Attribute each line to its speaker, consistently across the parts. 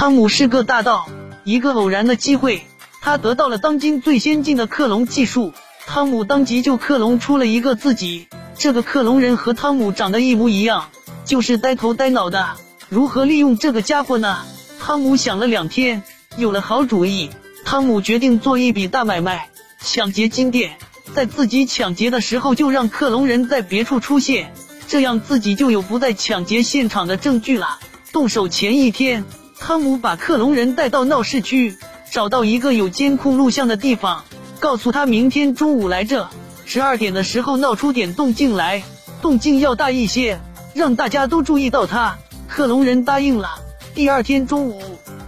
Speaker 1: 汤姆是个大盗，一个偶然的机会，他得到了当今最先进的克隆技术。汤姆当即就克隆出了一个自己，这个克隆人和汤姆长得一模一样，就是呆头呆脑的。如何利用这个家伙呢？汤姆想了两天，有了好主意。汤姆决定做一笔大买卖，抢劫金店。在自己抢劫的时候，就让克隆人在别处出现，这样自己就有不在抢劫现场的证据了。动手前一天，汤姆把克隆人带到闹市区，找到一个有监控录像的地方，告诉他明天中午来这，十二点的时候闹出点动静来，动静要大一些，让大家都注意到他。克隆人答应了。第二天中午，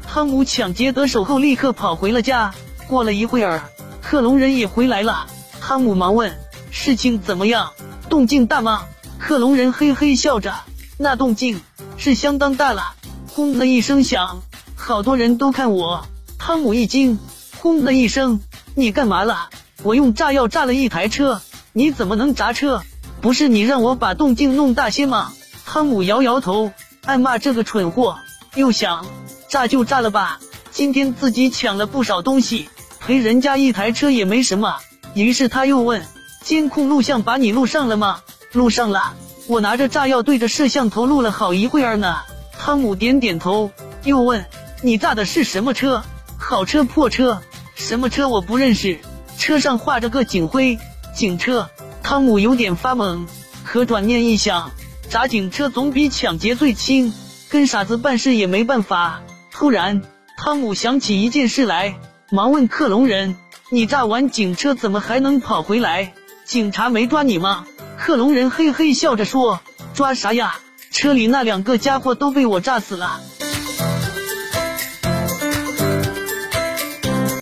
Speaker 1: 汤姆抢劫得手后，立刻跑回了家。过了一会儿，克隆人也回来了。汤姆忙问：“事情怎么样？动静大吗？”克隆人嘿嘿笑着：“那动静。”是相当大了，轰的一声响，好多人都看我。汤姆一惊，轰的一声，你干嘛了？我用炸药炸了一台车，你怎么能砸车？不是你让我把动静弄大些吗？汤姆摇摇头，暗骂这个蠢货。又想，炸就炸了吧，今天自己抢了不少东西，赔人家一台车也没什么。于是他又问，监控录像把你录上了吗？录上了。我拿着炸药对着摄像头录了好一会儿呢。汤姆点点头，又问：“你炸的是什么车？好车破车？什么车我不认识。车上画着个警徽，警车。”汤姆有点发懵，可转念一想，砸警车总比抢劫罪轻，跟傻子办事也没办法。突然，汤姆想起一件事来，忙问克隆人：“你炸完警车怎么还能跑回来？警察没抓你吗？”克隆人嘿嘿笑着说：“抓啥呀？车里那两个家伙都被我炸死了。”